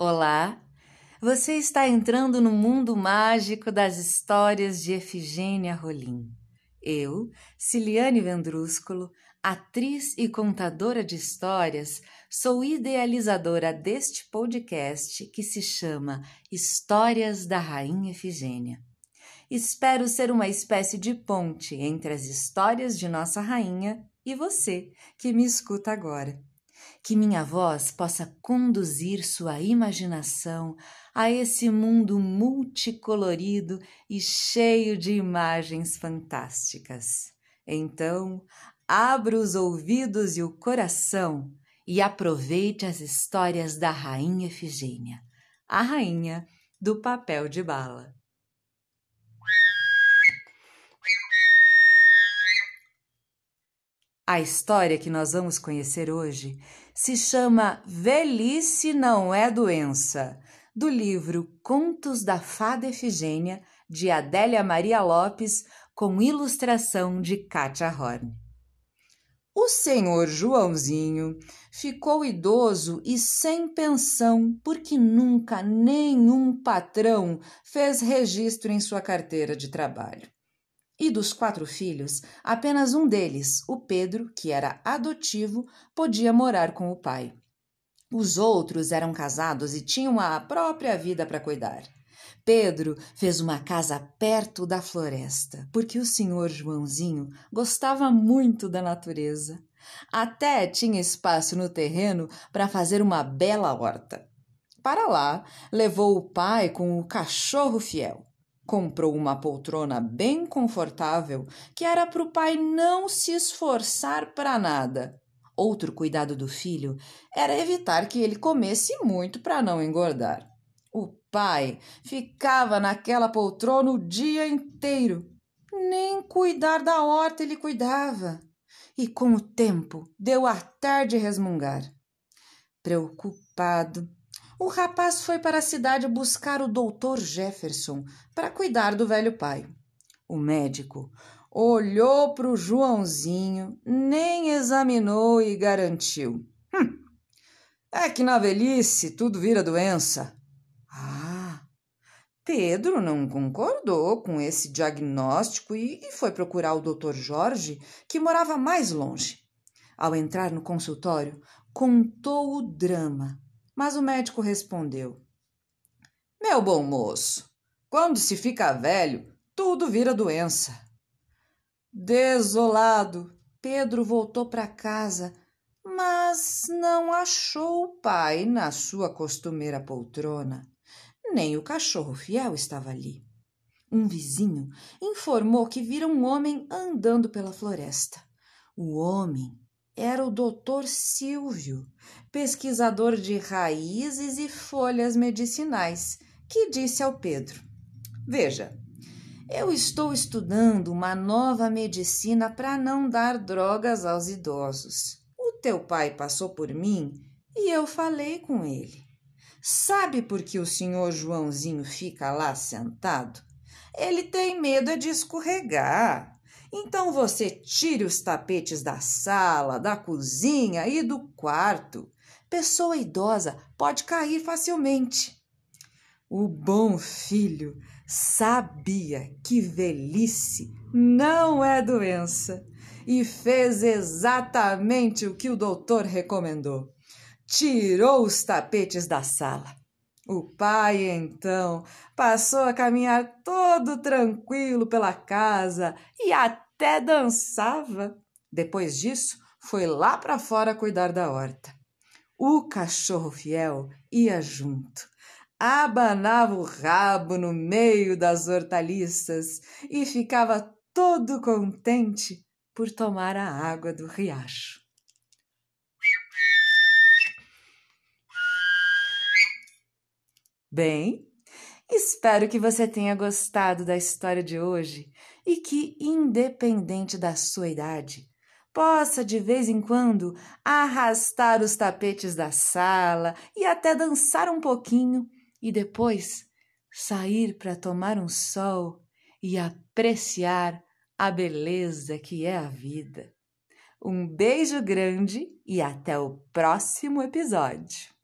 Olá! Você está entrando no mundo mágico das histórias de Efigênia Rolim. Eu, Ciliane Vendrúsculo, atriz e contadora de histórias, sou idealizadora deste podcast que se chama Histórias da Rainha Efigênia. Espero ser uma espécie de ponte entre as histórias de nossa rainha e você que me escuta agora que minha voz possa conduzir sua imaginação a esse mundo multicolorido e cheio de imagens fantásticas. Então, abra os ouvidos e o coração e aproveite as histórias da Rainha Efigênia, a rainha do papel de bala. A história que nós vamos conhecer hoje se chama Velhice Não É Doença, do livro Contos da Fada Efigênia, de Adélia Maria Lopes, com ilustração de Katia Horn. O senhor Joãozinho ficou idoso e sem pensão porque nunca nenhum patrão fez registro em sua carteira de trabalho. E dos quatro filhos, apenas um deles, o Pedro, que era adotivo, podia morar com o pai. Os outros eram casados e tinham a própria vida para cuidar. Pedro fez uma casa perto da floresta, porque o senhor Joãozinho gostava muito da natureza. Até tinha espaço no terreno para fazer uma bela horta. Para lá, levou o pai com o cachorro fiel comprou uma poltrona bem confortável que era para o pai não se esforçar para nada. Outro cuidado do filho era evitar que ele comesse muito para não engordar. O pai ficava naquela poltrona o dia inteiro. Nem cuidar da horta ele cuidava. E com o tempo deu a tarde resmungar. Preocupado, o rapaz foi para a cidade buscar o doutor Jefferson para cuidar do velho pai. O médico olhou para o Joãozinho, nem examinou e garantiu: hum, É que na velhice tudo vira doença. Ah! Pedro não concordou com esse diagnóstico e foi procurar o doutor Jorge, que morava mais longe. Ao entrar no consultório, contou o drama mas o médico respondeu: Meu bom moço, quando se fica velho, tudo vira doença. Desolado, Pedro voltou para casa, mas não achou o pai na sua costumeira poltrona. Nem o cachorro fiel estava ali. Um vizinho informou que vira um homem andando pela floresta. O homem era o doutor Silvio, pesquisador de raízes e folhas medicinais, que disse ao Pedro: Veja, eu estou estudando uma nova medicina para não dar drogas aos idosos. O teu pai passou por mim e eu falei com ele. Sabe por que o senhor Joãozinho fica lá sentado? Ele tem medo de escorregar. Então você tire os tapetes da sala, da cozinha e do quarto. Pessoa idosa pode cair facilmente. O bom filho sabia que velhice não é doença e fez exatamente o que o doutor recomendou. Tirou os tapetes da sala. O pai, então, passou a caminhar todo tranquilo pela casa e até dançava. Depois disso, foi lá para fora cuidar da horta. O cachorro fiel ia junto, abanava o rabo no meio das hortaliças e ficava todo contente por tomar a água do riacho. Bem, espero que você tenha gostado da história de hoje e que, independente da sua idade, possa de vez em quando arrastar os tapetes da sala e até dançar um pouquinho e depois sair para tomar um sol e apreciar a beleza que é a vida. Um beijo grande e até o próximo episódio.